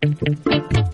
Buenas,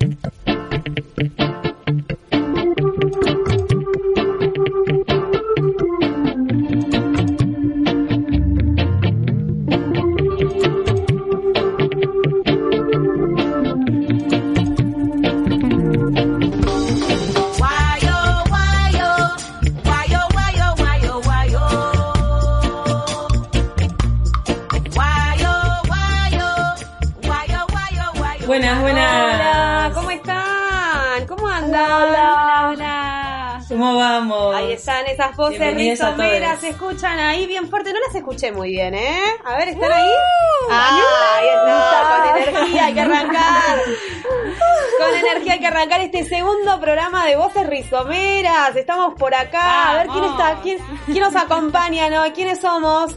están esas voces Bienvenidos a rizomeras, todos. se escuchan ahí bien fuerte. No las escuché muy bien, ¿eh? A ver, ¿están ahí? Uh, Ah, ahí está, con energía hay que arrancar. Con energía hay que arrancar este segundo programa de Voces Rizomeras. Estamos por acá. A ver quién está, quién, quién nos acompaña, ¿no? ¿Quiénes somos?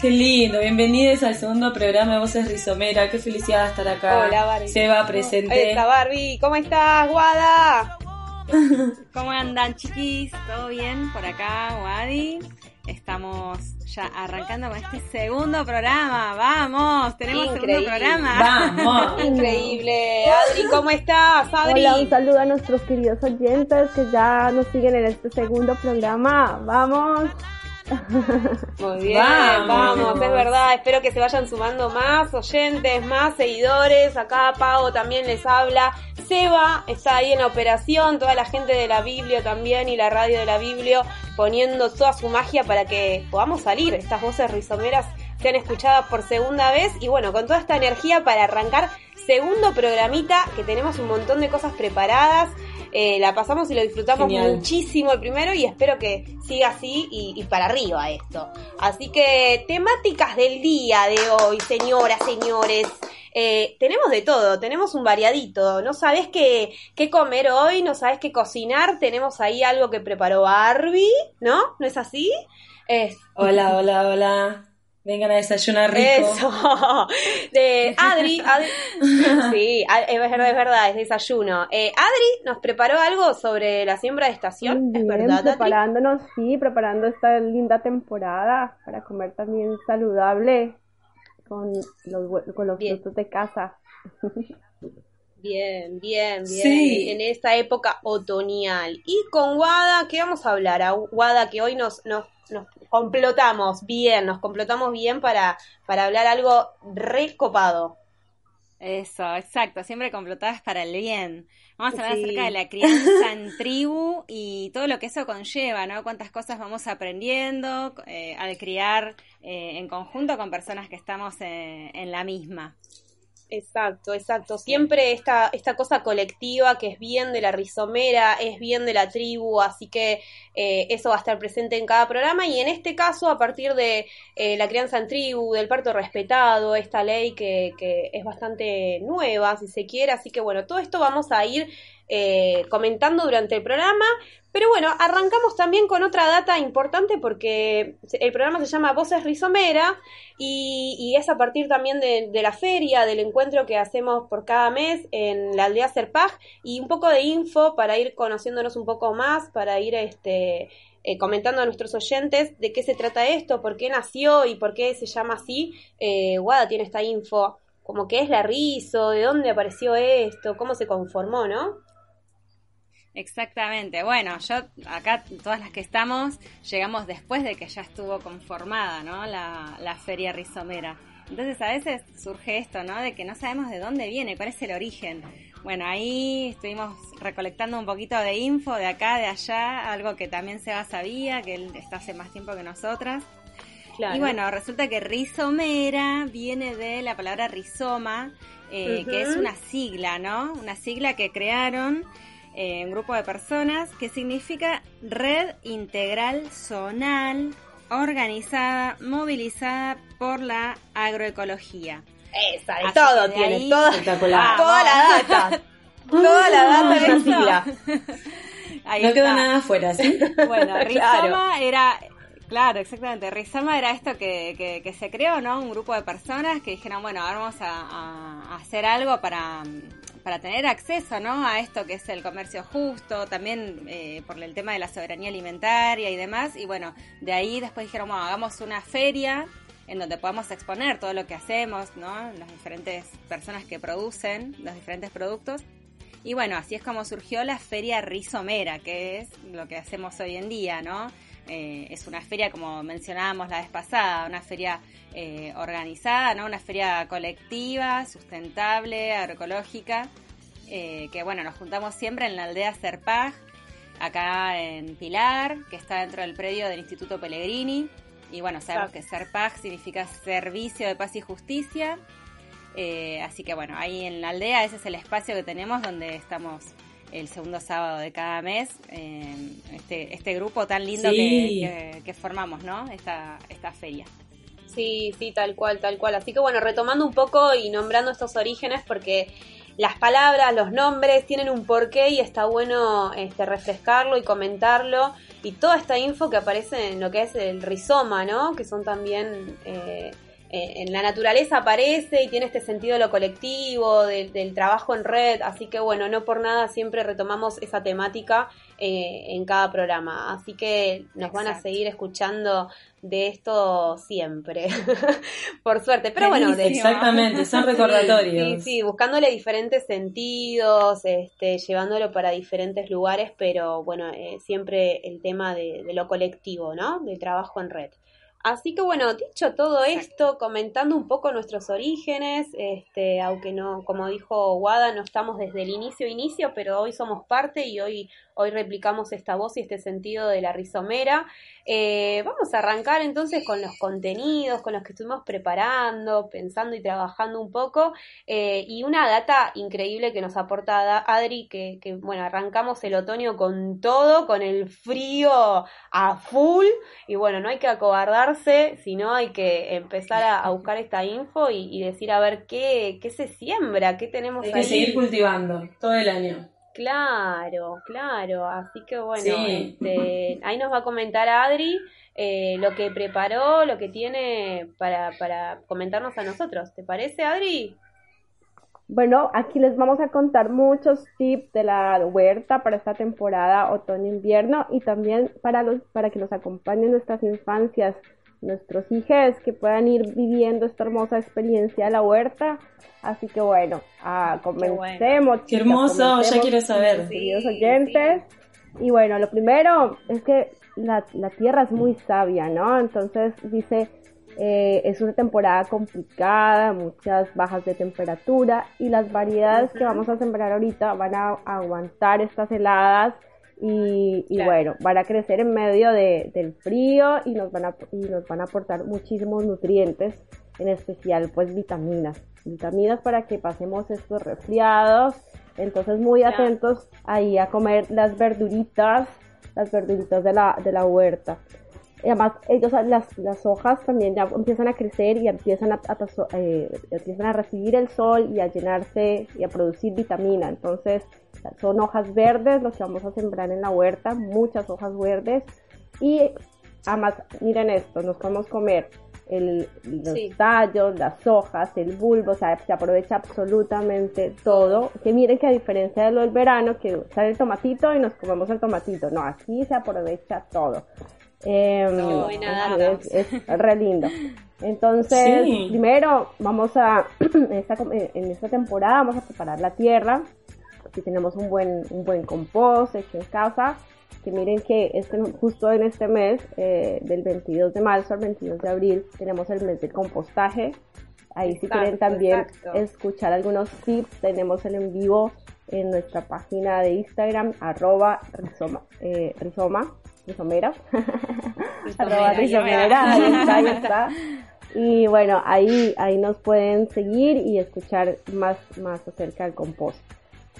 Qué lindo, bienvenidos al segundo programa de Voces Rizomera, qué felicidad estar acá. Hola, Barbie. Seba Ahí presente. está Barbie. ¿Cómo estás, Guada? ¿Cómo andan chiquis? ¿Todo bien por acá, Wadi? Estamos ya arrancando con este segundo programa. ¡Vamos! Tenemos Increíble. segundo programa. Vamos. Increíble. Adri, ¿cómo estás, Adri? Hola, un saludo a nuestros queridos oyentes que ya nos siguen en este segundo programa. Vamos. Muy bien, Vamos. vamos. es verdad. Espero que se vayan sumando más oyentes, más seguidores. Acá Pau también les habla. Seba está ahí en la operación, toda la gente de la Biblio también y la radio de la Biblio poniendo toda su magia para que podamos salir. Estas voces rizomeras sean escuchadas por segunda vez y bueno, con toda esta energía para arrancar segundo programita que tenemos un montón de cosas preparadas. Eh, la pasamos y lo disfrutamos Genial. muchísimo el primero y espero que siga así y, y para arriba esto. Así que temáticas del día de hoy, señoras, señores. Eh, tenemos de todo, tenemos un variadito. No sabes qué, qué comer hoy, no sabes qué cocinar. Tenemos ahí algo que preparó Barbie, ¿no? ¿No es así? Es, Hola, hola, hola. Vengan a desayunar rico. eso. De Adri, Adri- sí, a- es verdad, es verdad, es desayuno. Eh, Adri nos preparó algo sobre la siembra de estación, Muy ¿es bien, verdad, Adri? preparándonos, sí, preparando esta linda temporada para comer también saludable con los, con los Bien. frutos de casa. Bien, bien, bien. Sí. En esta época otoñal. Y con Wada, ¿qué vamos a hablar? A Wada, que hoy nos, nos, nos complotamos bien, nos complotamos bien para, para hablar algo recopado. Eso, exacto. Siempre complotadas para el bien. Vamos a hablar Sí. acerca de la crianza en tribu y todo lo que eso conlleva, ¿no? Cuántas cosas vamos aprendiendo eh, al criar eh, en conjunto con personas que estamos eh, en la misma. Exacto, exacto. Siempre esta, esta cosa colectiva que es bien de la rizomera, es bien de la tribu, así que eh, eso va a estar presente en cada programa. Y en este caso a partir de eh, la crianza en tribu, del parto respetado, esta ley que, que es bastante nueva, si se quiere, así que bueno, todo esto vamos a ir eh, comentando durante el programa. Pero bueno, arrancamos también con otra data importante porque el programa se llama Voces Rizomera y, es a partir también de, de la feria, del encuentro que hacemos por cada mes en la aldea Serpaj y un poco de info para ir conociéndonos un poco más, para ir este, eh, comentando a nuestros oyentes de qué se trata esto, por qué nació y por qué se llama así. Eh, Guada tiene esta info, como qué es la rizo, de dónde apareció esto, cómo se conformó, ¿no? Exactamente. Bueno, yo acá, todas las que estamos, llegamos después de que ya estuvo conformada, ¿no? La, la feria rizomera. Entonces a veces surge esto, ¿no? De que no sabemos de dónde viene, cuál es el origen. Bueno, ahí estuvimos recolectando un poquito de info de acá, de allá, algo que también Seba sabía, que él está hace más tiempo que nosotras. Claro. Y bueno, resulta que rizomera viene de la palabra rizoma, eh, que es una sigla, ¿no? Una sigla que crearon eh, un grupo de personas que significa red integral zonal organizada, movilizada por la agroecología. Esa, de Así todo de tiene, ahí- toda, Espectacular. toda la data. Toda la data el sigla. Ahí No queda está. nada afuera, ¿sí? Bueno, Claro. Rizoma era, claro, exactamente, Rizoma era esto que, que, que se creó, ¿no? Un grupo de personas que dijeron, bueno, ahora vamos a hacer algo para, para tener acceso, ¿no? A esto que es el comercio justo, también eh, por el tema de la soberanía alimentaria y demás. Y bueno, de ahí después dijeron, bueno, hagamos una feria en donde podamos exponer todo lo que hacemos, ¿no? Las diferentes personas que producen los diferentes productos. Y bueno, así es como surgió la Feria Rizomera, que es lo que hacemos hoy en día, ¿no? Eh, es una feria, como mencionábamos la vez pasada, una feria eh, organizada, ¿no? Una feria colectiva, sustentable, agroecológica, eh, que bueno, nos juntamos siempre en la aldea Serpaj, acá en Pilar, que está dentro del predio del Instituto Pellegrini. Y bueno, sabemos que Serpaj significa Servicio de Paz y Justicia. así que bueno, ahí en la aldea ese es el espacio que tenemos donde estamos el segundo sábado de cada mes, este, este grupo tan lindo que, formamos, ¿no? Esta, esta feria. Sí, sí, tal cual, tal cual. Así que bueno, retomando un poco y nombrando estos orígenes, porque las palabras, los nombres tienen un porqué y está bueno este, refrescarlo y comentarlo. Y toda esta info que aparece en lo que es el rizoma, ¿no? Que son también... Eh, eh, en la naturaleza aparece y tiene este sentido de lo colectivo, del trabajo en red, así que bueno, no por nada siempre retomamos esa temática eh, en cada programa, así que nos van a seguir escuchando de esto siempre, por suerte, pero bueno, exactamente, son recordatorios. Sí, sí, buscándole diferentes sentidos, este, llevándolo para diferentes lugares, pero bueno, eh, siempre el tema de, de lo colectivo, ¿no? Del trabajo en red. Así que bueno, dicho todo esto, comentando un poco nuestros orígenes, este, aunque no, como dijo Wada, no estamos desde el inicio inicio, pero hoy somos parte y hoy Hoy replicamos esta voz y este sentido de la rizomera. Eh, vamos a arrancar entonces con los contenidos, con los que estuvimos preparando, pensando y trabajando un poco. Eh, y una data increíble que nos aporta Adri, que, bueno, arrancamos el otoño con todo, con el frío a full. Y bueno, no hay que acobardarse, sino hay que empezar a, buscar esta info y, decir a ver qué, qué se siembra, qué tenemos hay que seguir cultivando todo el año. Claro, claro. Así que bueno, este, ahí nos va a comentar Adri eh, lo que preparó, lo que tiene para, para comentarnos a nosotros. ¿Te parece, Adri? Bueno, aquí les vamos a contar muchos tips de la huerta para esta temporada otoño-invierno y también para los para que nos acompañen nuestras infancias nuestros hijos que puedan ir viviendo esta hermosa experiencia de la huerta. Así que bueno, ah, comencemos. Qué, hermoso, ya quiero saber. Queridos oyentes. Y bueno, lo primero es que la, la tierra es muy sabia, ¿no? Entonces dice, eh, es una temporada complicada, muchas bajas de temperatura y las variedades que vamos a sembrar ahorita van a aguantar estas heladas y, bueno, van a crecer en medio de, del frío y nos, van a, y nos van a aportar muchísimos nutrientes, en especial pues vitaminas, vitaminas para que pasemos estos resfriados, entonces muy atentos ahí a comer las verduritas, las verduritas de la, de la huerta. Y además ellos las, las hojas también ya empiezan a crecer y empiezan a, eh, empiezan a recibir el sol y a llenarse y a producir vitamina. Entonces son hojas verdes lo que vamos a sembrar en la huerta, muchas hojas verdes. Y además, miren esto, nos podemos comer el, los tallos, las hojas, el bulbo, o sea, se aprovecha absolutamente todo. Que miren que a diferencia de lo del verano, que sale el tomatito y nos comemos el tomatito, no, aquí se aprovecha todo. Eh, es, es, re lindo. Entonces, primero vamos a, en esta temporada vamos a preparar la tierra si tenemos un buen, un buen compost hecho en casa, que miren que este, justo en este mes, eh, del 22 de marzo al 22 de abril, tenemos el mes de compostaje. Ahí si quieren también escuchar algunos tips, tenemos el en vivo en nuestra página de Instagram, arroba rizoma, eh, rizoma rizomera, arroba rizomera, ahí está, ahí está. Y bueno, ahí, ahí nos pueden seguir y escuchar más, más acerca del compost.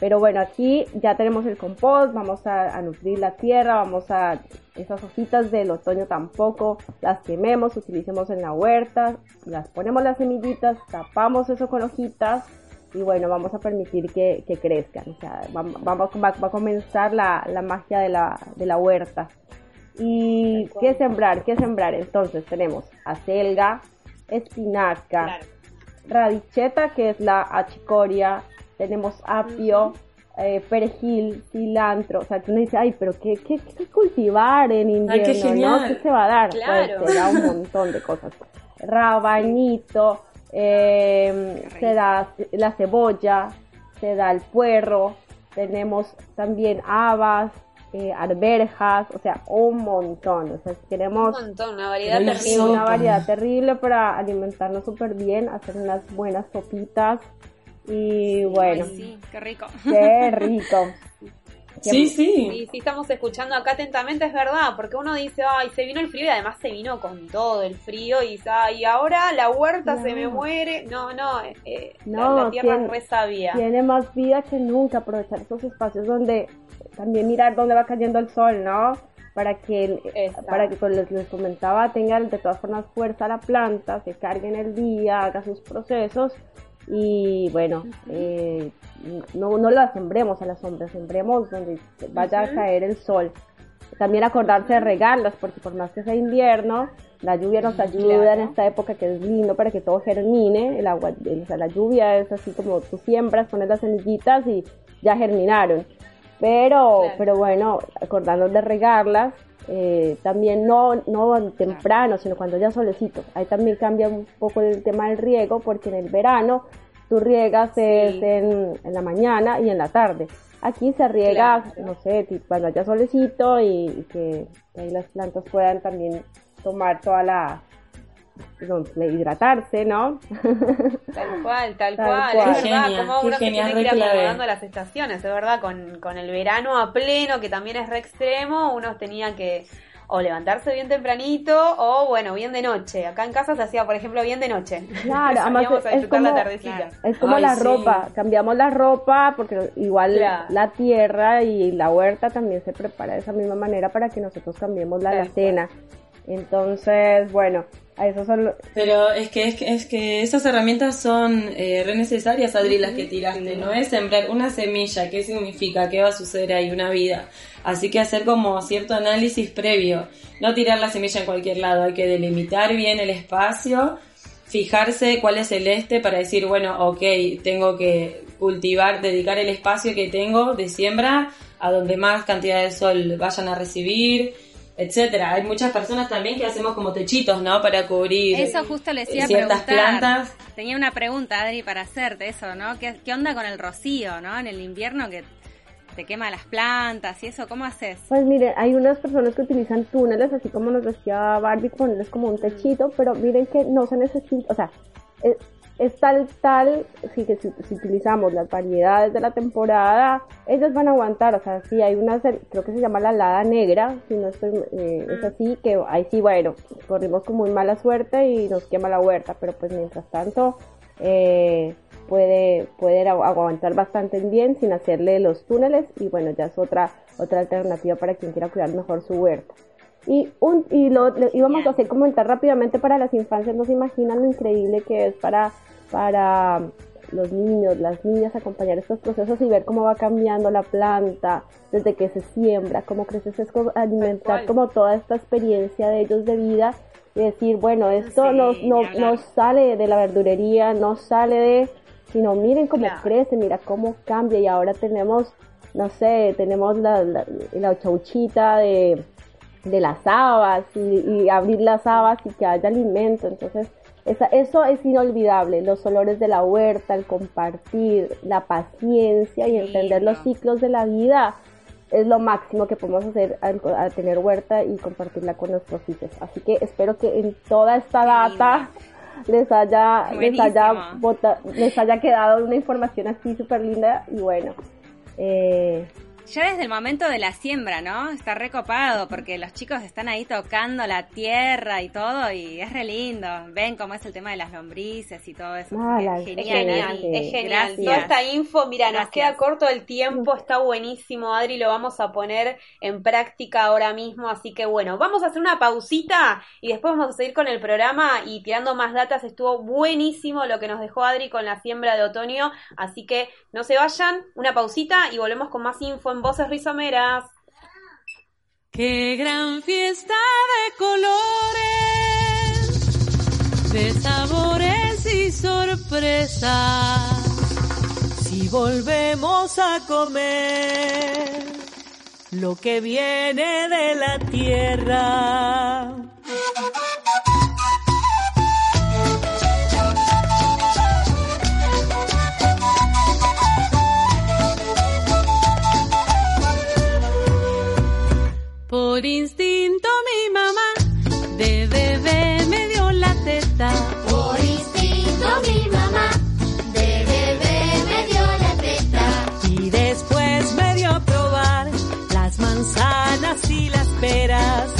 Pero bueno, aquí ya tenemos el compost, vamos a, nutrir la tierra, vamos a esas hojitas del otoño tampoco las quememos, utilicemos en la huerta, las ponemos las semillitas, tapamos eso con hojitas y bueno, vamos a permitir que, crezcan. O sea, va, a comenzar la, magia de la, de la huerta. ¿Y qué sembrar? ¿Qué sembrar? Entonces tenemos acelga, espinaca, radicheta, que es la achicoria, tenemos apio, eh, perejil, cilantro, o sea, tú me dices, ay, pero ¿qué, cultivar en invierno? ¿no? ¿Qué se va a dar? Pues, claro. te da un montón de cosas. rabañito, eh, se da la cebolla, se da el puerro, tenemos también habas, eh, arberjas, o sea, un montón. O sea, queremos un montón, una variedad terrible. Una variedad terrible para alimentarnos súper bien, hacer unas buenas sopitas y bueno. sí, qué rico. Qué rico. Sí, sí. Y si estamos escuchando acá atentamente, es verdad, porque uno dice, ay, se vino el frío y además se vino con todo el frío y dice, ay, ahora la huerta se me muere. No, no, eh, la, tierra es re sabia. Tiene más vida que nunca aprovechar esos espacios donde también mirar dónde va cayendo el sol, ¿no? Para que, para que como les, comentaba, tenga de todas formas fuerza la planta, se cargue en el día, haga sus procesos y bueno, eh, no, no la sembremos a la sombra, sembremos donde vaya a caer el sol. También acordarse de regarlas, porque por más que sea invierno, la lluvia nos ayuda en esta época que es lindo para que todo germine. El agua, o sea, la lluvia es así como tú siembras, pones las semillitas y ya germinaron. Pero, pero bueno, acordarnos de regarlas, eh, también no, no temprano, sino cuando ya solecito. Ahí también cambia un poco el tema del riego, porque en el verano tú riegas en, la mañana y en la tarde. Aquí se riega, no sé, cuando haya solecito y, que, ahí las plantas puedan también tomar toda la, hidratarse, ¿no? Tal cual, tal, cual. Es verdad, como uno se tiene que ir acomodando las estaciones, es verdad, con, con el verano a pleno, que también es re extremo, uno tenía que o levantarse bien tempranito o bueno, bien de noche. Acá en casa se hacía, por ejemplo, bien de noche. Claro, además es, como, la tardecita. Es como la ropa, cambiamos la ropa porque igual la tierra y la huerta también se prepara de esa misma manera para que nosotros cambiemos la cena. Entonces, bueno, a eso son... Pero es que, es que, es que esas herramientas son eh, re necesarias, Adri, las que tiraste. No es sembrar una semilla, ¿qué significa? ¿Qué va a suceder ahí? Una vida. Así que hacer como cierto análisis previo. No tirar la semilla en cualquier lado, hay que delimitar bien el espacio, fijarse cuál es el este para decir, bueno, ok, tengo que cultivar, dedicar el espacio que tengo de siembra a donde más cantidad de sol vayan a recibir etcétera. Hay muchas personas también que hacemos como techitos, ¿no? Para cubrir Eso justo le decía ciertas plantas. Tenía una pregunta, Adri, para hacerte eso, ¿no? ¿Qué, ¿Qué onda con el rocío, ¿no? En el invierno que te quema las plantas y eso, ¿cómo haces? Pues mire, hay unas personas que utilizan túneles, así como nos decía Barbie, ponerles como un techito, pero miren que no se necesita, o sea, eh, es tal, tal, si, que si, utilizamos las variedades de la temporada, ellas van a aguantar, o sea, si hay una, creo que se llama la helada negra, si no estoy, eh, es así, que ahí sí, bueno, corrimos con muy mala suerte y nos quema la huerta, pero pues mientras tanto, eh, puede, puede aguantar bastante bien sin hacerle los túneles y bueno, ya es otra, otra alternativa para quien quiera cuidar mejor su huerta. Y, un, y lo íbamos a hacer comentar rápidamente para las infancias, no se imaginan lo increíble que es para para los niños, las niñas acompañar estos procesos y ver cómo va cambiando la planta desde que se siembra, cómo crece, es alimentar como toda esta experiencia de ellos de vida y decir, bueno, esto no, no, sale de la verdurería, no sale de, sino miren cómo crece, mira cómo cambia y ahora tenemos, no sé, tenemos la, la, chauchita de, de las habas y, y abrir las habas y que haya alimento, entonces eso es inolvidable, los olores de la huerta, el compartir, la paciencia y entender los ciclos de la vida es lo máximo que podemos hacer al, tener huerta y compartirla con nuestros hijos. Así que espero que en toda esta data les haya, les haya, les haya quedado una información así súper linda y bueno. Eh, ya desde el momento de la siembra, ¿no? Está recopado porque los chicos están ahí tocando la tierra y todo y es re lindo. Ven cómo es el tema de las lombrices y todo eso. es genial, es genial. Toda esta info, mira, nos queda corto el tiempo, está buenísimo, Adri, lo vamos a poner en práctica ahora mismo, así que bueno, vamos a hacer una pausita y después vamos a seguir con el programa y tirando más datas. Estuvo buenísimo lo que nos dejó Adri con la siembra de otoño, así que no se vayan, una pausita y volvemos con más info voces rizomeras. Qué gran fiesta de colores, de sabores y sorpresas. Si volvemos a comer lo que viene de la tierra. Por instinto mi mamá de bebé me dio la teta. Por instinto mi mamá de bebé me dio la teta. Y después me dio a probar las manzanas y las peras.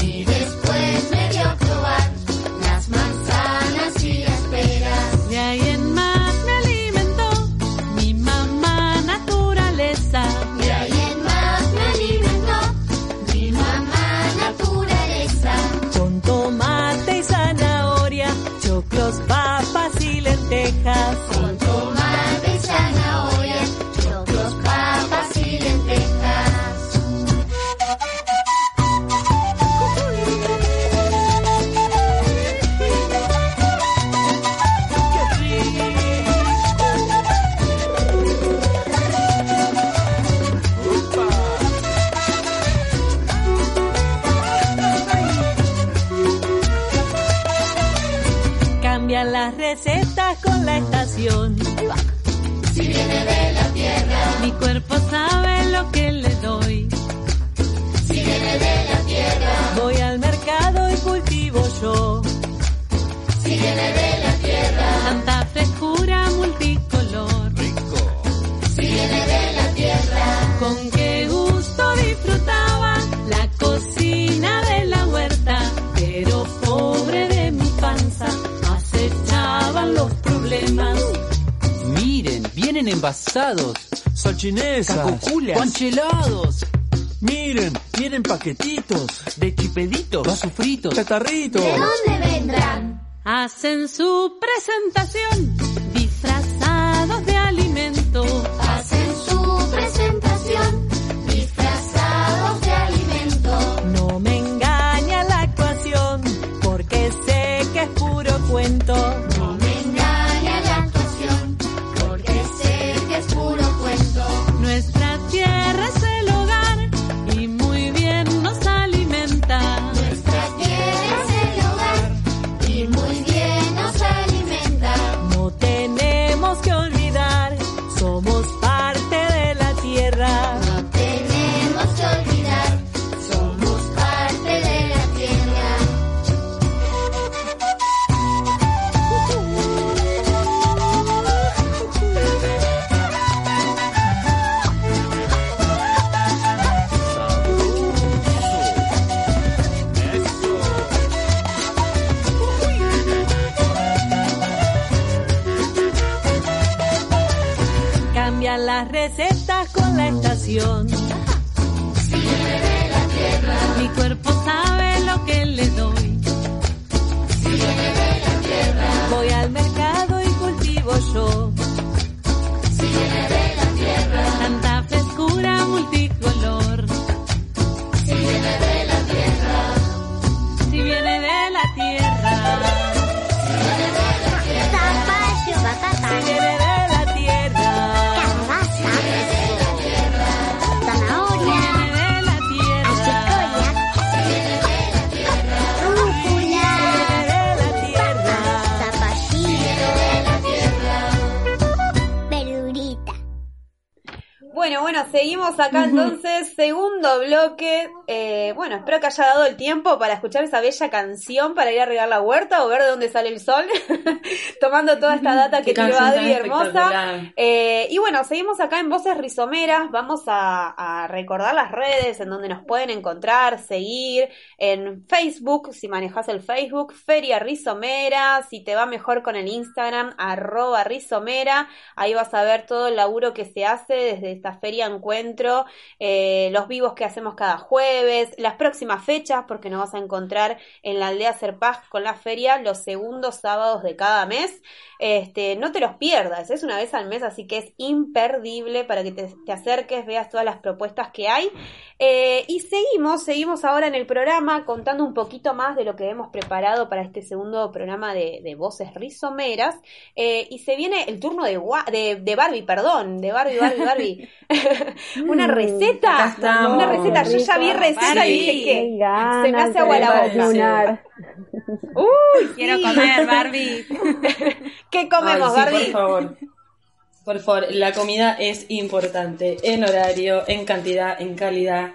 Vasos fritos. catarritos. Hacen su presentación segundo bloque. Eh, bueno, espero que haya dado el tiempo para escuchar esa bella canción para ir a regar la huerta o ver de dónde sale el sol, tomando toda esta data que tiró Adri hermosa. Eh, y bueno, seguimos acá en Voces Rizomeras. Vamos a, a recordar las redes en donde nos pueden encontrar, seguir en Facebook, si manejas el Facebook, Feria Rizomera. Si te va mejor con el Instagram, arroba Rizomera. Ahí vas a ver todo el laburo que se hace desde esta feria encuentro, eh, los vivos que hacemos cada jueves, las próximas fechas, porque nos vas a encontrar en la aldea Serpaz con la feria los segundos sábados de cada mes. Este, no te los pierdas, es una vez al mes, así que es imperdible para que te, acerques, veas todas las propuestas que hay. Eh, y seguimos, seguimos ahora en el programa contando un poquito más de lo que hemos preparado para este segundo programa de, de Voces Rizomeras. Eh, y se viene el turno de, de, de Barbie, perdón, de Barbie, Barbie, Barbie. una Mm, receta, estamos. una receta. Yo ya vi receta y dije que ganas se me hace agua la boca. Quiero comer, Barbie. ¿Qué comemos, Ay, sí, Barbie? por favor. Por favor, la comida es importante en horario, en cantidad, en calidad.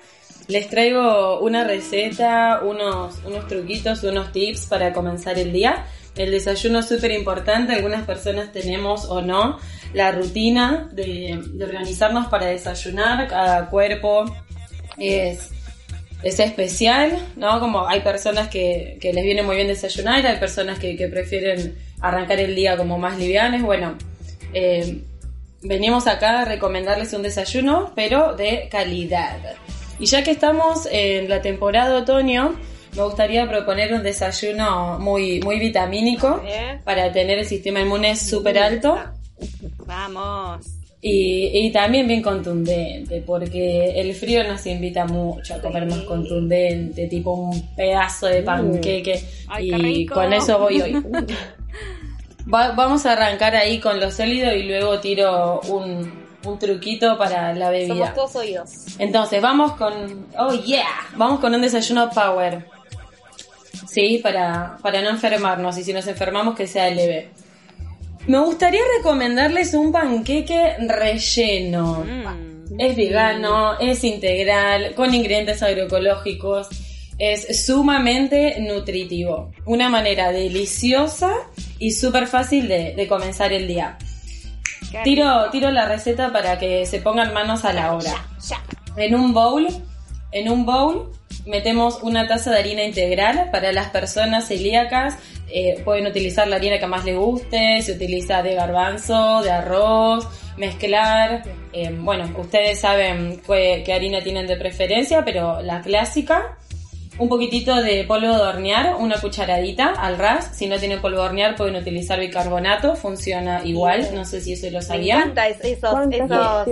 Les traigo una receta, unos, unos truquitos, unos tips para comenzar el día. El desayuno es súper importante, algunas personas tenemos o no la rutina de, organizarnos para desayunar, cada cuerpo es, es especial, ¿no? Como hay personas que, que les viene muy bien desayunar, hay personas que, que prefieren arrancar el día como más livianes, bueno, eh, venimos acá a recomendarles un desayuno, pero de calidad. Y ya que estamos en la temporada otoño, me gustaría proponer un desayuno muy, muy vitamínico para tener el sistema inmune súper alto Vamos. y, y también bien contundente, porque el frío nos invita mucho a comer más contundente, tipo un pedazo de panqueque. Ay, y con eso voy hoy. Va- vamos a arrancar ahí con lo sólido y luego tiro un, un truquito para la bebida. Somos todos oídos. Entonces, vamos con. Oh, yeah. Vamos con un desayuno power. Sí, para, para no enfermarnos. Y si nos enfermamos, que sea leve. Me gustaría recomendarles un panqueque relleno. Mm. Es vegano, es integral, con ingredientes agroecológicos. Es sumamente nutritivo. Una manera deliciosa y súper fácil de, de comenzar el día. Tiro, tiro la receta para que se pongan manos a la obra. En un bowl, en un bowl metemos una taza de harina integral para las personas celíacas. eh, pueden utilizar la harina que más les guste, se utiliza de garbanzo, de arroz, mezclar. eh, bueno, ustedes saben qué, qué harina tienen de preferencia, pero la clásica. Un poquitito de polvo de hornear, una cucharadita al ras. Si no tienen polvo de hornear pueden utilizar bicarbonato, funciona igual. No sé si eso lo Me sabían. encanta es- esos, ¿Cuántas esos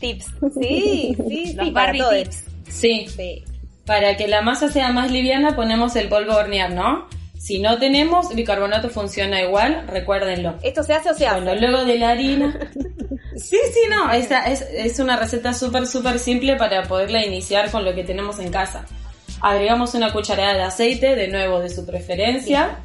tips. Sí, sí, Los sí, para tips. Sí, Sí. Para que la masa sea más liviana ponemos el polvo de hornear, ¿no? Si no tenemos, bicarbonato funciona igual, recuérdenlo. ¿Esto se hace o se hace? Bueno, luego de la harina... Sí, sí, no, esa es, es una receta súper, súper simple para poderla iniciar con lo que tenemos en casa. Agregamos una cucharada de aceite, de nuevo de su preferencia.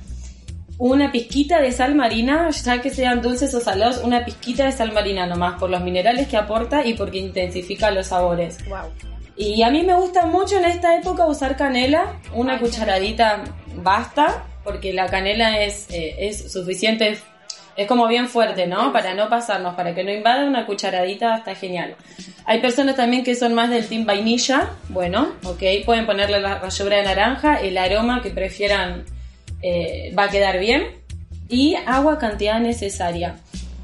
Una pizquita de sal marina, ya que sean dulces o salados, una pizquita de sal marina nomás, por los minerales que aporta y porque intensifica los sabores. Wow. Y a mí me gusta mucho en esta época usar canela, una cucharadita basta, porque la canela es, eh, es suficiente, es como bien fuerte, ¿no? Para no pasarnos, para que no invada una cucharadita está genial. Hay personas también que son más del team vainilla, bueno, ok, pueden ponerle la ralladura de naranja, el aroma que prefieran eh, va a quedar bien. Y agua cantidad necesaria.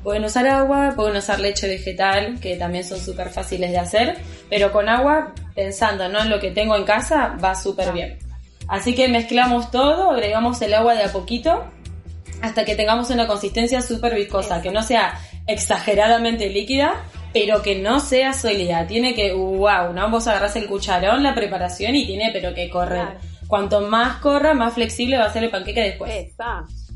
Pueden usar agua, pueden usar leche vegetal, que también son súper fáciles de hacer, pero con agua, pensando ¿no? en lo que tengo en casa, va súper bien. Así que mezclamos todo, agregamos el agua de a poquito, hasta que tengamos una consistencia súper viscosa, que no sea exageradamente líquida, pero que no sea sólida. Tiene que, wow, ¿no? Vos agarrás el cucharón, la preparación y tiene pero que correr. Claro. Cuanto más corra, más flexible va a ser el panqueque después.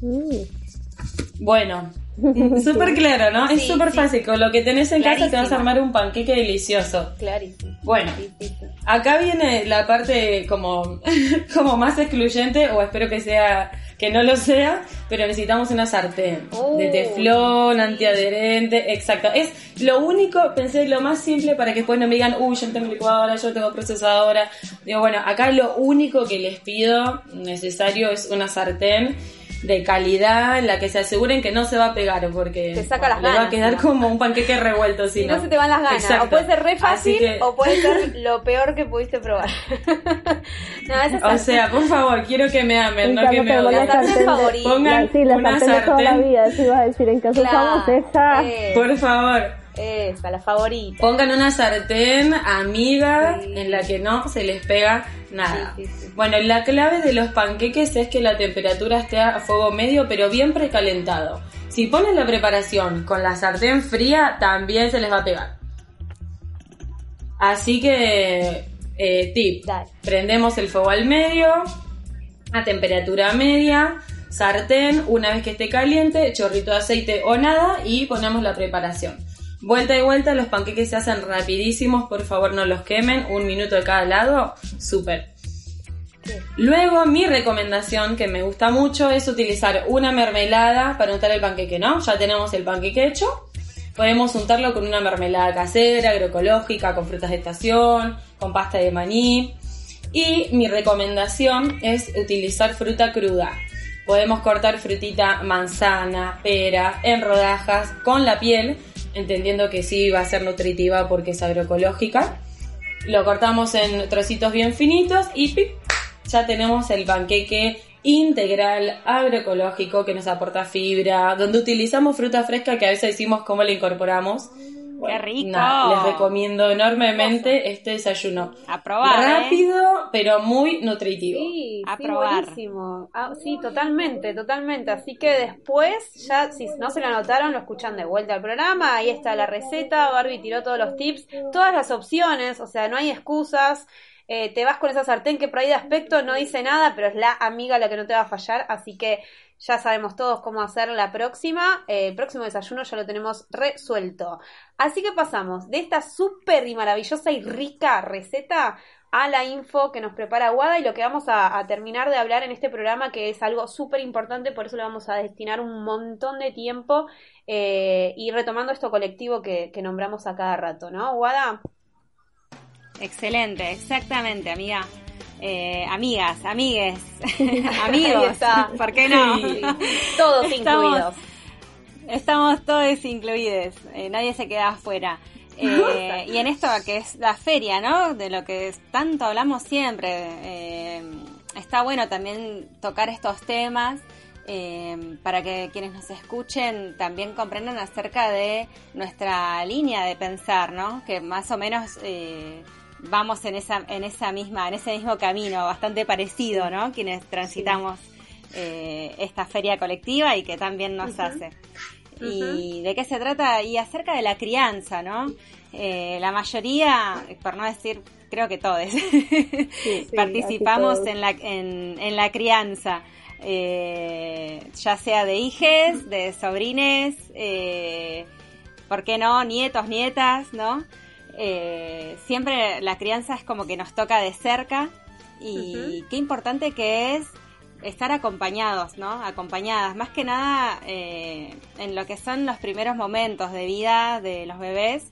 Mm. Bueno, súper claro, ¿no? es Sí, súper sí. fácil. Con lo que tenés en casa te vas a Clarísimo. armar un panqueque delicioso. Clarísimo. Bueno, acá viene la parte como, como más excluyente, o espero que sea, que no lo sea, pero necesitamos una sartén Uh, de teflón, antiadherente, exacto. Es lo único, pensé, lo más simple para que después no me digan, uy, yo tengo licuadora, yo tengo procesadora. Digo, bueno, acá lo único que les pido necesario es una sartén de calidad en la que se aseguren que no se va a pegar porque Te saca las les va a ganas, quedar ¿no? como un panqueque revuelto si no se te van las ganas. Exacto. O puede ser re fácil que- o puede ser lo peor que pudiste probar. no, es O sea, por favor, quiero que me amen, no que me odien. Pongan la- sí, la una sartén toda la vida, eso iba a decir. En usamos esa. Eh, Por favor, esa, la favorita. pongan una sartén amiga Sí. en la que no se les pega nada. Sí, sí, sí. Bueno, la clave de los panqueques es que la temperatura esté a fuego medio, pero bien precalentado. Si ponen la preparación con la sartén fría, también se les va a pegar. Así que, eh, tip, Dale. prendemos el fuego al medio, a temperatura media, sartén, una vez que esté caliente, chorrito de aceite o nada y ponemos la preparación. Vuelta y vuelta, los panqueques se hacen rapidísimos, por favor no los quemen, un minuto de cada lado, súper. Luego, mi recomendación, que me gusta mucho, es utilizar una mermelada para untar el panqueque, ¿no? Ya tenemos el panqueque hecho. Podemos untarlo con una mermelada casera, agroecológica, con frutas de estación, con pasta de maní. Y mi recomendación es utilizar fruta cruda. Podemos cortar frutita manzana, pera, en rodajas, con la piel, entendiendo que sí va a ser nutritiva porque es agroecológica. Lo cortamos en trocitos bien finitos y ya tenemos el panqueque integral agroecológico que nos aporta fibra, donde utilizamos fruta fresca que a veces decimos cómo la incorporamos. ¡Qué rico! les recomiendo enormemente este desayuno. A probar, ¿eh? Rápido, pero muy nutritivo. Sí, A sí, probar. buenísimo. Ah, sí, totalmente, totalmente. Así que después, ya si no se lo anotaron, lo escuchan de vuelta al programa. Ahí está la receta. Barbie tiró todos los tips, todas las opciones. O sea, no hay excusas. Eh, te vas con esa sartén que por ahí de aspecto no dice nada, pero es la amiga la que no te va a fallar. Así que ya sabemos todos cómo hacer la próxima. Eh, el próximo desayuno ya lo tenemos resuelto. Así que pasamos de esta súper y maravillosa y rica receta a la info que nos prepara Guada y lo que vamos a, terminar de hablar en este programa, que es algo súper importante, por eso le vamos a destinar un montón de tiempo eh, y retomando esto colectivo que, que nombramos a cada rato, ¿no, Guada? Excelente, exactamente, amiga. Eh, amigas, amigues, amigos. ¿por qué no? Todos Estamos- incluidos. Estamos todos incluidos, eh, nadie se queda afuera. Eh, y en esto que es la feria, ¿no? De lo que tanto hablamos siempre, eh, está bueno también tocar estos temas eh, para que quienes nos escuchen también comprendan acerca de nuestra línea de pensar, ¿no? Que más o menos eh, vamos en esa, en esa misma, en ese mismo camino, bastante parecido, ¿no? Quienes transitamos eh, esta feria colectiva y que también nos hace. ¿Y de qué se trata? Y acerca de la crianza, ¿no? Eh, la mayoría, por no decir, creo que todos, participamos todos. en la, en, en la crianza. Eh, ya sea de hijes, de sobrines, eh, ¿por qué no? Nietos, nietas, ¿no? Eh, siempre la crianza es como que nos toca de cerca y qué importante que es estar acompañados, ¿no? Acompañadas, más que nada eh, en lo que son los primeros momentos de vida de los bebés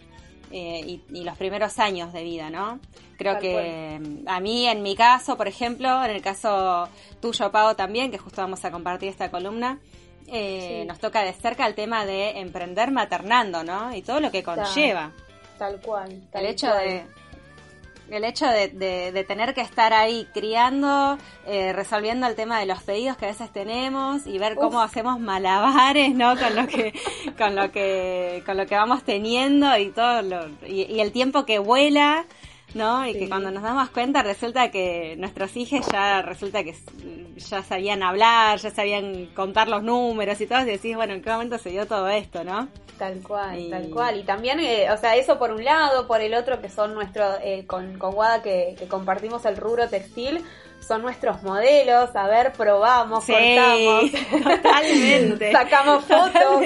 eh, y, y los primeros años de vida, ¿no? Creo Tal que a mí, en mi caso, por ejemplo, en el caso tuyo, Pau, también, que justo vamos a compartir esta columna, eh, Sí. nos toca de cerca el tema de emprender maternando, ¿no? Y todo lo que conlleva. Tal cual. tal El hecho cual. de el hecho de, de- de tener que estar ahí criando, eh, resolviendo el tema de los pedidos que a veces tenemos y ver cómo Uf. hacemos malabares, ¿no? Con lo que, con lo que, con lo que vamos teniendo y todo lo, y, y el tiempo que vuela, ¿no? Y que cuando nos damos cuenta resulta que nuestros hijos ya resulta que ya sabían hablar, ya sabían contar los números y todo, y decís, bueno, ¿en qué momento se dio todo esto, no? Tal cual, Y- tal cual. Y también, eh, o sea, eso por un lado, por el otro, que son nuestros, eh, con, con Guada que, que compartimos el rubro textil, son nuestros modelos. A ver, probamos, Sí, cortamos, totalmente. sacamos fotos.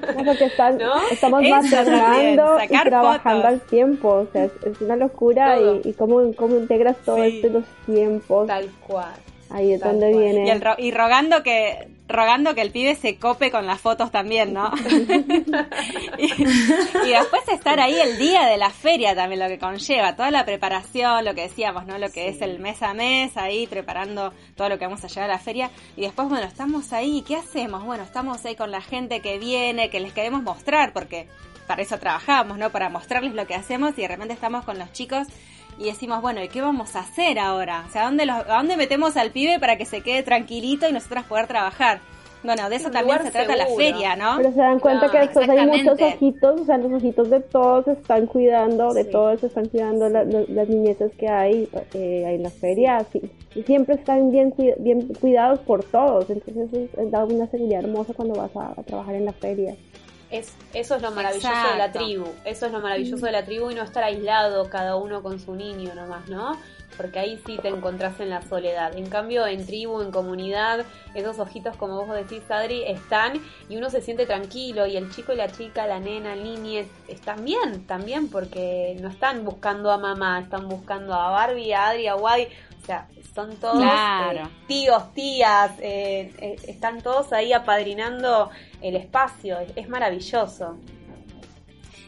Claro que están, ¿No? estamos Eso también, y trabajando fotos. al tiempo. O sea, es, es una locura Todo. y, y cómo, cómo integras todo Sí. esto en los tiempos. Tal cual. Ahí es tal donde cual. viene. Y, el ro- y rogando que rogando que el pibe se cope con las fotos también, ¿no? y, y después estar ahí el día de la feria también, lo que conlleva, toda la preparación, lo que decíamos, ¿no? Lo que es el mes a mes, ahí preparando todo lo que vamos a llevar a la feria. Y después, bueno, estamos ahí, ¿y ¿qué hacemos? Bueno, estamos ahí con la gente que viene, que les queremos mostrar, porque para eso trabajamos, ¿no? Para mostrarles lo que hacemos y de repente estamos con los chicos y decimos, bueno, ¿y qué vamos a hacer ahora? O sea, ¿a dónde, los- ¿a dónde metemos al pibe para que se quede tranquilito y nosotras poder trabajar? Bueno, de eso también se trata la feria, ¿no? Pero se dan cuenta que después hay muchos ojitos, o sea, los ojitos de todos se están cuidando, de Sí. todos se están cuidando la- la- las niñeces que hay eh, en la feria, sí. y siempre están bien, bien cuidados por todos, entonces eso es- da una seguridad hermosa cuando vas a, a trabajar en la feria. Es, eso es lo maravilloso de la tribu. Eso es lo maravilloso de la tribu y no estar aislado cada uno con su niño nomás, ¿no? Porque ahí sí te encontrás en la soledad. En cambio, en tribu, en comunidad, esos ojitos, como vos decís, Adri, están y uno se siente tranquilo. Y el chico y la chica, la nena, el están bien también porque no están buscando a mamá, están buscando a Barbie, a Adri, a Wadi. O sea, son todos Claro. eh, tíos, tías, eh, eh, están todos ahí apadrinando el espacio. Es, es maravilloso.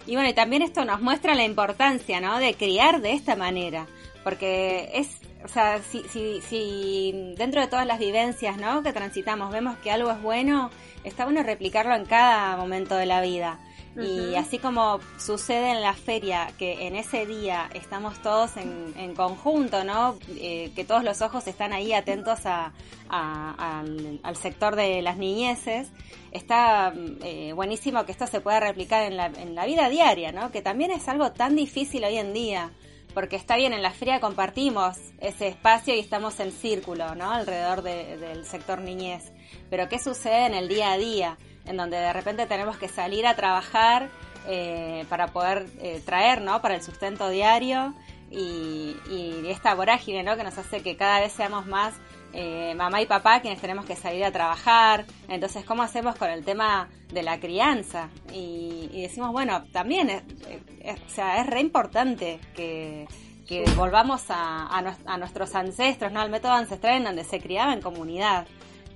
Y bueno, y también esto nos muestra la importancia, ¿no? De criar de esta manera. Porque es, o sea, si, si, si dentro de todas las vivencias, ¿no? Que transitamos, vemos que algo es bueno, está bueno replicarlo en cada momento de la vida. Y así como sucede en la feria, que en ese día estamos todos en, en conjunto, ¿no? Eh, que todos los ojos están ahí atentos a, a- al, al sector de las niñeces, está eh, buenísimo que esto se pueda replicar en la, en la vida diaria, ¿no? Que también es algo tan difícil hoy en día, porque está bien, en la feria compartimos ese espacio y estamos en círculo, ¿no? Alrededor de- del sector niñez. Pero ¿qué sucede en el día a día? En donde de repente tenemos que salir a trabajar eh, para poder eh, traer, ¿no? Para el sustento diario y, y esta vorágine, ¿no? Que nos hace que cada vez seamos más eh, mamá y papá quienes tenemos que salir a trabajar. Entonces, ¿cómo hacemos con el tema de la crianza? Y, y decimos, bueno, también es, es- o sea, es re importante que, que volvamos a, a, nues- a nuestros ancestros, ¿no? Al método ancestral en donde se criaba en comunidad.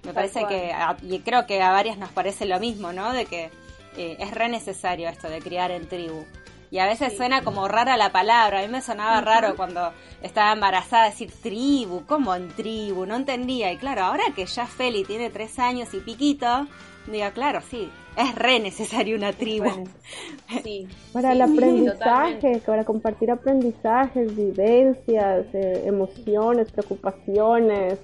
Me parece que, a- y creo que a varias nos parece lo mismo, ¿no? De que eh, es re necesario esto de criar en tribu. Y a veces suena como rara la palabra. A mí me sonaba raro cuando estaba embarazada decir tribu, ¿cómo en tribu? No entendía. Y claro, ahora que ya Feli tiene tres años y piquito, digo, claro, sí, es re necesario una tribu. Sí. Para Sí, el aprendizaje, totalmente. para compartir aprendizajes, vivencias, eh, emociones, preocupaciones.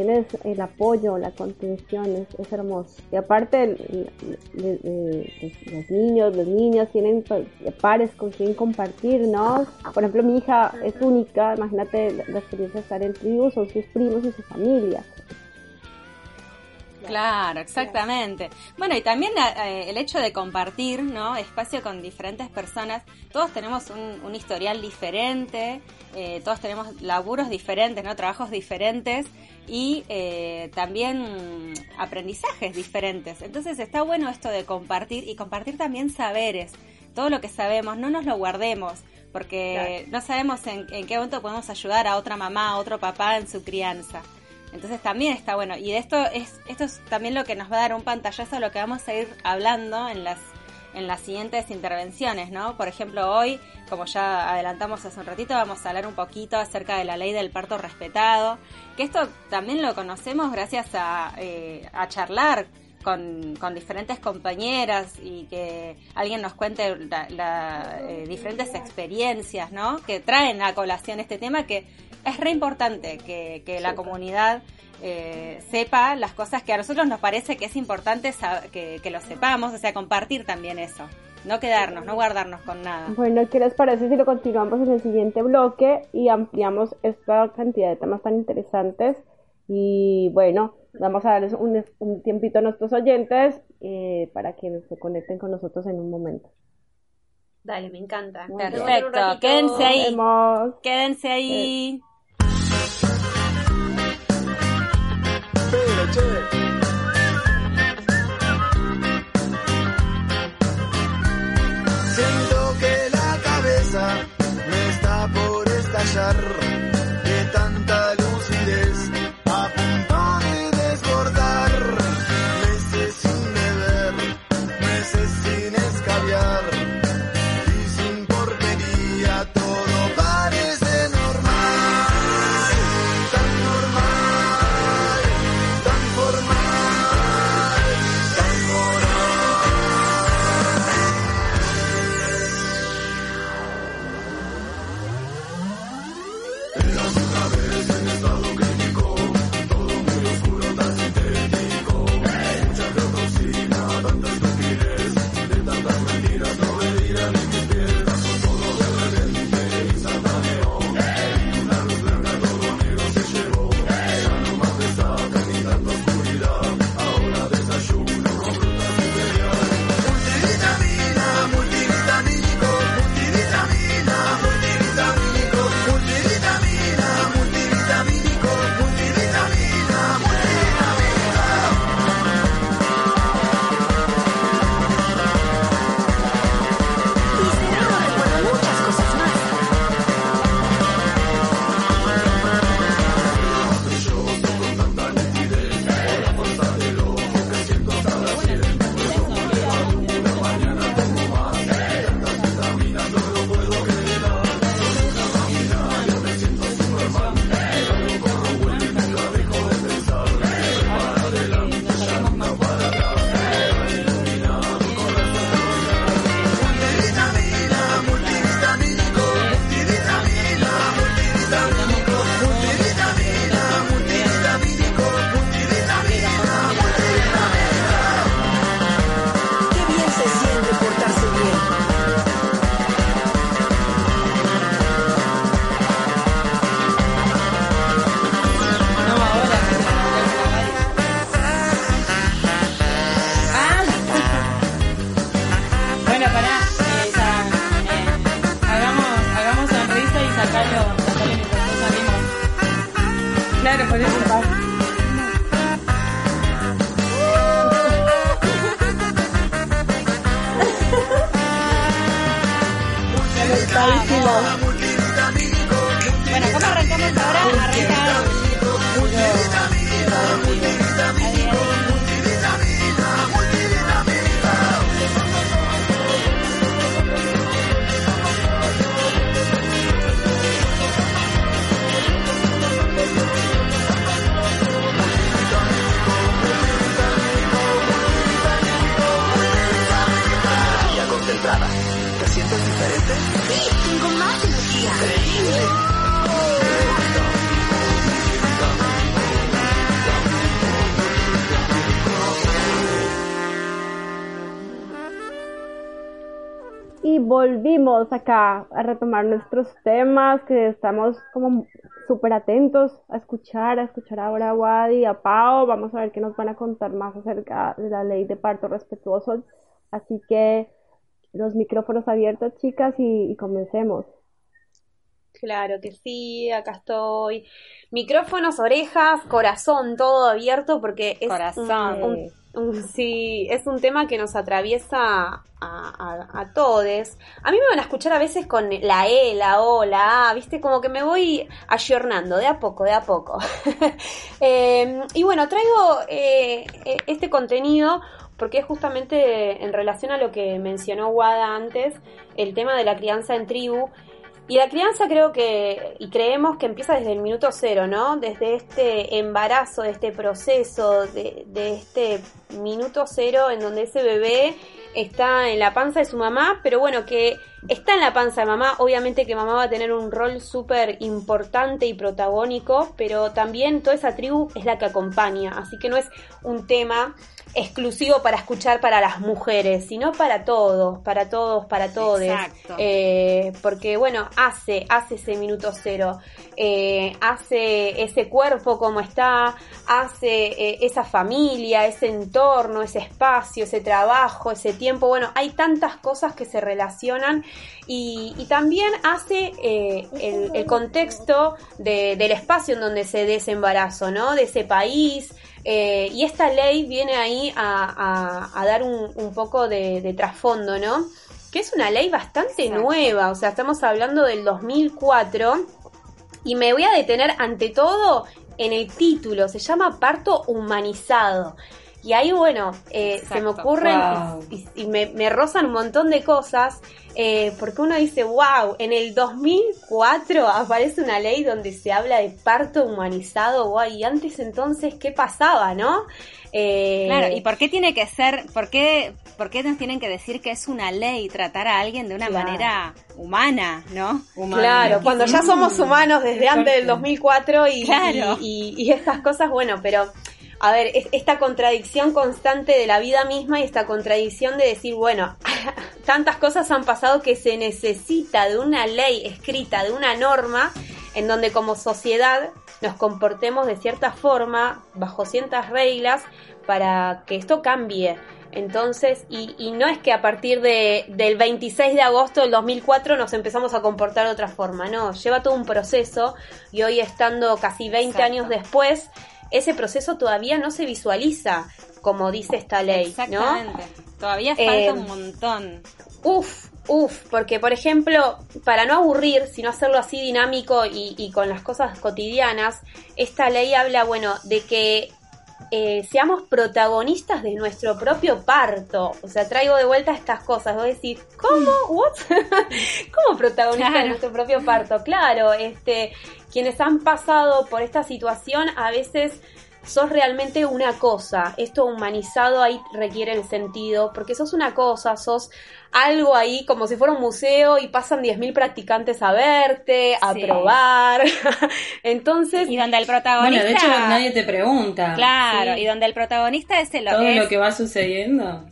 Tienes el apoyo, la contención, es, es hermoso. Y aparte, el- el- el- los niños, los niños tienen pa- pares con quien compartir, ¿no? Por ejemplo, mi hija es única, imagínate la, la experiencia de estar en tribu, son sus primos y su familia. Claro, exactamente. Bueno, y también eh, el hecho de compartir, ¿no? Espacio con diferentes personas. Todos tenemos un, un historial diferente, eh, todos tenemos laburos diferentes, ¿no? Trabajos diferentes y eh, también aprendizajes diferentes. Entonces está bueno esto de compartir y compartir también saberes. Todo lo que sabemos, no nos lo guardemos, porque no sabemos en, en qué momento podemos ayudar a otra mamá, a otro papá en su crianza. Entonces también está bueno. Y de esto es, esto es también lo que nos va a dar un pantallazo de lo que vamos a ir hablando en las, en las siguientes intervenciones, ¿no? Por ejemplo, hoy, como ya adelantamos hace un ratito, vamos a hablar un poquito acerca de la ley del parto respetado, que esto también lo conocemos gracias a, eh, a charlar con, con diferentes compañeras y que alguien nos cuente la, la, eh, diferentes experiencias, ¿no? Que traen a colación este tema que es re importante que, que la comunidad eh, sepa las cosas que a nosotros nos parece que es importante sab- que, que lo sepamos, o sea, compartir también eso, no quedarnos, no guardarnos con nada. Bueno, ¿qué les parece si lo continuamos en el siguiente bloque y ampliamos esta cantidad de temas tan interesantes? Y bueno, vamos a darles un, un tiempito a nuestros oyentes eh, para que se conecten con nosotros en un momento. Dale, me encanta. Perfecto, quédense ahí. Nos vemos. Quédense ahí. Pero, volvimos acá a retomar nuestros temas, que estamos como súper atentos a escuchar, a escuchar ahora a Wadi y a Pau. Vamos a ver qué nos van a contar más acerca de la ley de parto respetuoso. Así que los micrófonos abiertos, chicas, y, y comencemos. Claro que sí, acá estoy. Micrófonos, orejas, corazón, todo abierto porque es Corazón. un, un- un- sí, es un tema que nos atraviesa a, a, a todes. A mí me van a escuchar a veces con la E, la O, la A, viste, como que me voy ayornando de a poco, de a poco. Eh, y bueno, traigo eh, eh, este contenido porque es justamente en relación a lo que mencionó Wada antes, el tema de la crianza en tribu. Y la crianza creo que, y creemos que empieza desde el minuto cero, ¿no? Desde este embarazo, de este proceso, de, de este minuto cero en donde ese bebé está en la panza de su mamá, pero bueno, que está en la panza de mamá, obviamente que mamá va a tener un rol súper importante y protagónico, pero también toda esa tribu es la que acompaña, así que no es un tema exclusivo para escuchar para las mujeres, sino para todos, para todos, para todos. Exacto. Eh, porque bueno, hace, hace ese minuto cero, eh, hace ese cuerpo como está, hace eh, esa familia, ese entorno, ese espacio, ese trabajo, ese tiempo. Bueno, hay tantas cosas que se relacionan y, y también hace eh, el, el contexto de- del espacio en donde se dé ese embarazo, ¿no? De ese país. Eh, y esta ley viene ahí a, a- a dar un, un poco de, de trasfondo, ¿no? Que es una ley bastante Exacto. nueva, o sea, estamos hablando del 2004 y me voy a detener ante todo en el título, se llama parto humanizado. Y ahí, bueno, eh, se me ocurren Wow. y, y me, me rozan un montón de cosas, eh, porque uno dice, wow, en el 2004 aparece una ley donde se habla de parto humanizado, wow, y antes entonces, ¿qué pasaba, no? Eh, Claro, ¿y por qué tiene que ser, por qué, por qué nos tienen que decir que es una ley tratar a alguien de una Claro. manera humana, ¿no? Claro, cuando ya somos humanos desde antes del fuerte. 2004 y, Claro. y, y- y estas cosas, bueno, pero a ver, es- esta contradicción constante de la vida misma y esta contradicción de decir, bueno, tantas cosas han pasado que se necesita de una ley escrita, de una norma, en donde como sociedad nos comportemos de cierta forma, bajo ciertas reglas, para que esto cambie. Entonces, y, y no es que a partir de, del 26 de agosto del 2004 nos empezamos a comportar de otra forma, no, lleva todo un proceso y hoy estando casi 20 Exacto. años después, ese proceso todavía no se visualiza como dice esta ley, ¿no? Exactamente. Todavía Eh, falta un montón. Uf, uf, porque por ejemplo, para no aburrir, sino hacerlo así dinámico y, y con las cosas cotidianas, esta ley habla, bueno, de que eh, seamos protagonistas de nuestro propio parto. O sea, traigo de vuelta estas cosas. Vos decís, ¿cómo? ¿What? ¿Cómo protagonistas de nuestro propio parto? Claro, este, quienes han pasado por esta situación a veces sos realmente una cosa. Esto humanizado ahí requiere el sentido, porque sos una cosa, sos algo ahí como si fuera un museo y pasan 10.000 practicantes a verte, a Sí. probar. Entonces, Y donde el protagonista... Bueno, de hecho nadie te pregunta. Claro, Sí. y donde el protagonista es el Todo es- lo que va sucediendo.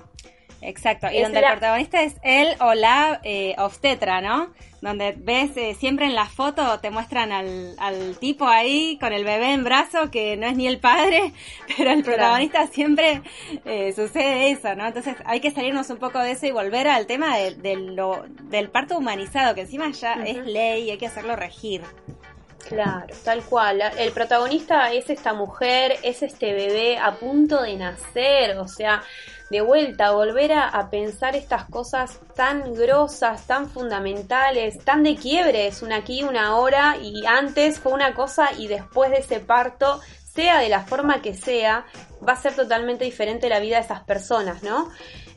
Exacto, y donde el protagonista es él o la eh, obstetra, ¿no? Donde ves eh, siempre en la foto te muestran al, al tipo ahí con el bebé en brazo que no es ni el padre, pero el protagonista siempre eh, sucede eso, ¿no? Entonces hay que salirnos un poco de eso y volver al tema de, de lo, del parto humanizado, que encima ya es ley y hay que hacerlo regir. Claro, tal cual. El protagonista es esta mujer, es este bebé a punto de nacer, o sea, de vuelta, volver a, pensar estas cosas tan grosas, tan fundamentales, tan de quiebre, es una aquí, una ahora, y antes fue una cosa y después de ese parto sea de la forma que sea, va a ser totalmente diferente la vida de esas personas, ¿no?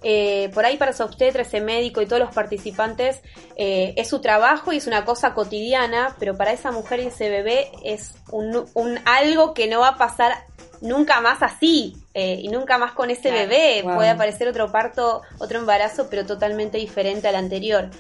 Eh, por ahí para esa obstetra, ese médico y todos los participantes eh, es su trabajo y es una cosa cotidiana, pero para esa mujer y ese bebé es un, un algo que no va a pasar nunca más así eh, y nunca más con ese Claro, bebé. wow. Puede aparecer otro parto, otro embarazo, pero totalmente diferente al anterior.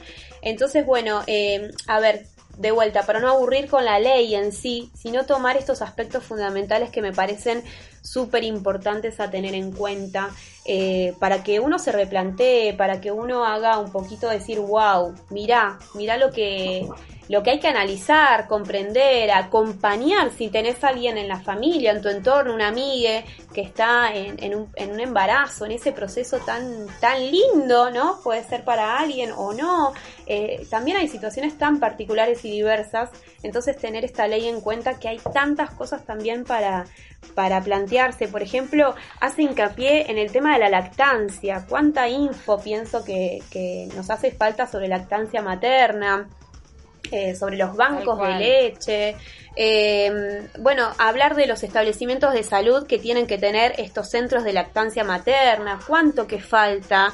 Entonces, bueno, eh, a ver, de vuelta, para no aburrir con la ley en sí, sino tomar estos aspectos fundamentales que me parecen súper importantes a tener en cuenta eh, para que uno se replantee, para que uno haga un poquito decir, wow, mirá, mirá lo que, lo que hay que analizar, comprender, acompañar si tenés a alguien en la familia, en tu entorno, una amiga que está en, un embarazo, en ese proceso tan, tan lindo, ¿no? Puede ser para alguien o no. Eh, también hay situaciones tan particulares y diversas, entonces tener esta ley en cuenta que hay tantas cosas también para, para plantearse. Por ejemplo, hace hincapié en el tema de la lactancia. ¿Cuánta info pienso que, que nos hace falta sobre lactancia materna? Eh, sobre los bancos de leche. Eh, bueno, hablar de los establecimientos de salud que tienen que tener estos centros de lactancia materna, cuánto que falta.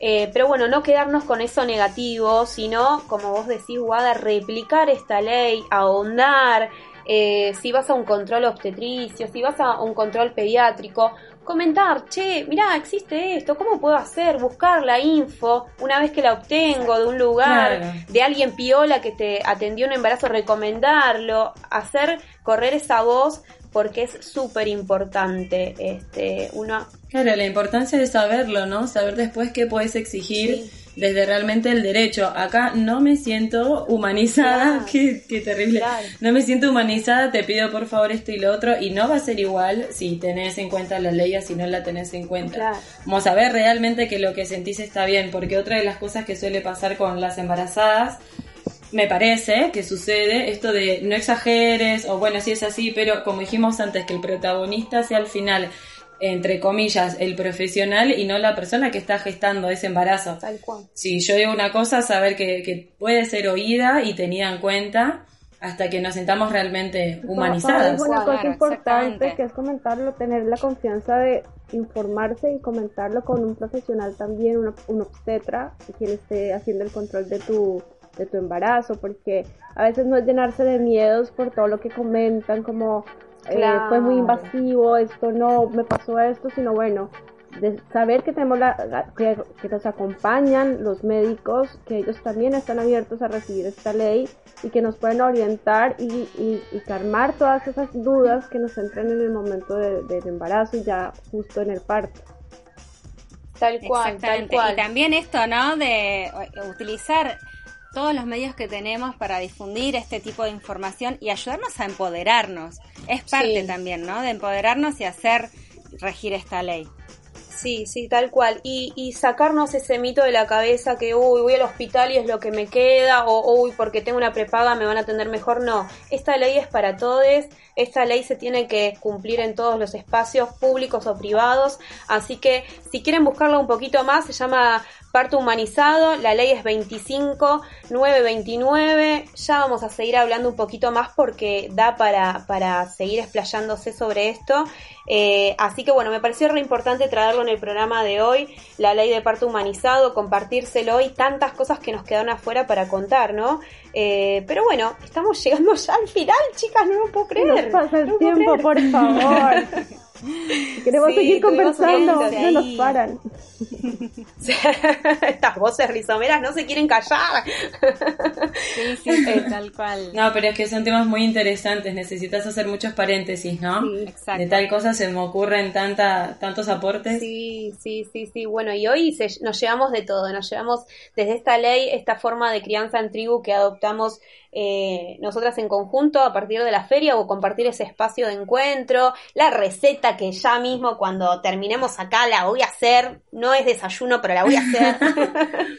Eh, pero bueno, no quedarnos con eso negativo, sino, como vos decís, Wada, replicar esta ley, ahondar, eh, si vas a un control obstetricio, si vas a un control pediátrico, comentar, che, mirá, existe esto, ¿cómo puedo hacer? Buscar la info una vez que la obtengo de un lugar, Claro. de alguien piola que te atendió un embarazo, recomendarlo, hacer correr esa voz porque es súper importante. Este, uno Claro, la importancia de saberlo, ¿no? Saber después qué puedes exigir desde realmente el derecho. Acá no me siento humanizada, Claro. qué, qué terrible. Claro. No me siento humanizada, te pido por favor esto y lo otro, y no va a ser igual si tenés en cuenta la ley o si no la tenés en cuenta. Claro. Vamos a ver realmente que lo que sentís está bien, porque otra de las cosas que suele pasar con las embarazadas me parece que sucede esto de no exageres, o bueno, sí es así, pero como dijimos antes, que el protagonista sea al final, entre comillas, el profesional y no la persona que está gestando ese embarazo. tal cual. Si yo digo una cosa, saber que, que puede ser oída y tenida en cuenta hasta que nos sentamos realmente humanizadas. Una cosa Claro, importante que es comentarlo, tener la confianza de informarse y comentarlo con un profesional también, un, un obstetra, quien esté haciendo el control de tu, de tu embarazo, porque a veces no es llenarse de miedos por todo lo que comentan, como eh, Claro. fue muy invasivo, esto no, me pasó esto, sino bueno, de saber que tenemos la, la- que, que nos acompañan los médicos, que ellos también están abiertos a recibir esta ley y que nos pueden orientar y, y, y calmar todas esas dudas que nos entran en el momento de- del embarazo y ya justo en el parto. Tal cual, tal cual. Y también esto, ¿no? De eh, utilizar todos los medios que tenemos para difundir este tipo de información y ayudarnos a empoderarnos. Es parte Sí. también, ¿no? De empoderarnos y hacer regir esta ley. Sí, sí, tal cual. Y, y sacarnos ese mito de la cabeza que, uy, voy al hospital y es lo que me queda, o uy, porque tengo una prepaga me van a atender mejor. No, esta ley es para todos, esta ley se tiene que cumplir en todos los espacios públicos o privados. Así que si quieren buscarla un poquito más, se llama Parto Humanizado, la ley es 25929. Ya vamos a seguir hablando un poquito más porque da para, para seguir explayándose sobre esto. Eh, así que bueno, me pareció re importante traerlo en el programa de hoy, la ley de parto humanizado, compartírselo y tantas cosas que nos quedaron afuera para contar, ¿no? Eh, pero bueno, estamos llegando ya al final, chicas, no lo puedo Que nos creer. pasa el no tiempo, creer. por favor. Queremos Sí, seguir conversando, no nos paran. Estas voces rizomeras no se quieren callar. Sí, sí, sí, tal cual. No, pero es que son temas muy interesantes, necesitas hacer muchos paréntesis, ¿no? Sí, exacto. De tal cosa se me ocurren tanta, tantos aportes. Sí, sí, sí, sí. Bueno, y hoy se- nos llevamos de todo. Nos llevamos desde esta ley, esta forma de crianza en tribu que adoptamos eh, nosotras en conjunto a partir de la feria o compartir ese espacio de encuentro, la receta que ya mismo cuando terminemos acá la voy a hacer. No es desayuno, pero la voy a hacer.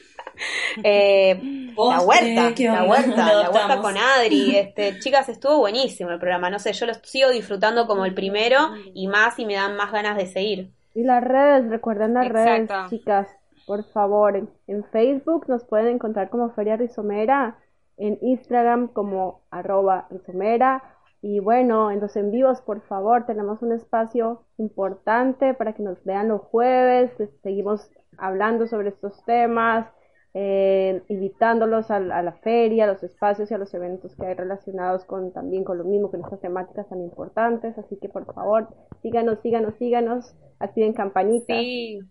Eh, la huerta, ¿qué la huerta, la huerta con Adri, este, chicas, estuvo buenísimo el programa, no sé, yo lo sigo disfrutando como el primero y más y me dan más ganas de seguir. Y las redes, recuerden las redes, chicas, por favor. En, en Facebook nos pueden encontrar como Feria Rizomera, en Instagram como arroba rizomera. Y bueno, en los en vivos, por favor, tenemos un espacio importante para que nos vean los jueves. Seguimos hablando sobre estos temas, eh, invitándolos a, a la feria, a los espacios y a los eventos que hay relacionados con también con lo mismo, con estas temáticas tan importantes. Así que por favor, síganos, síganos, síganos, activen campanitas. Sí,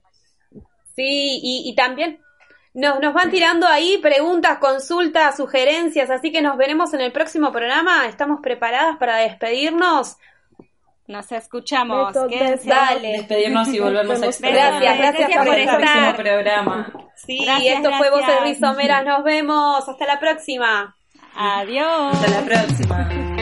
sí, y, y también nos, nos van tirando ahí preguntas, consultas, sugerencias, así que nos veremos en el próximo programa. ¿Estamos preparadas para despedirnos? Nos escuchamos. Dale. Despedirnos y volvernos a Gracias, esperar. gracias, gracias por Hasta el próximo estar. programa. Sí, Gracias, esto fue Voces gracias. Rizomeras. Nos vemos. Hasta la próxima. Adiós. Hasta la próxima.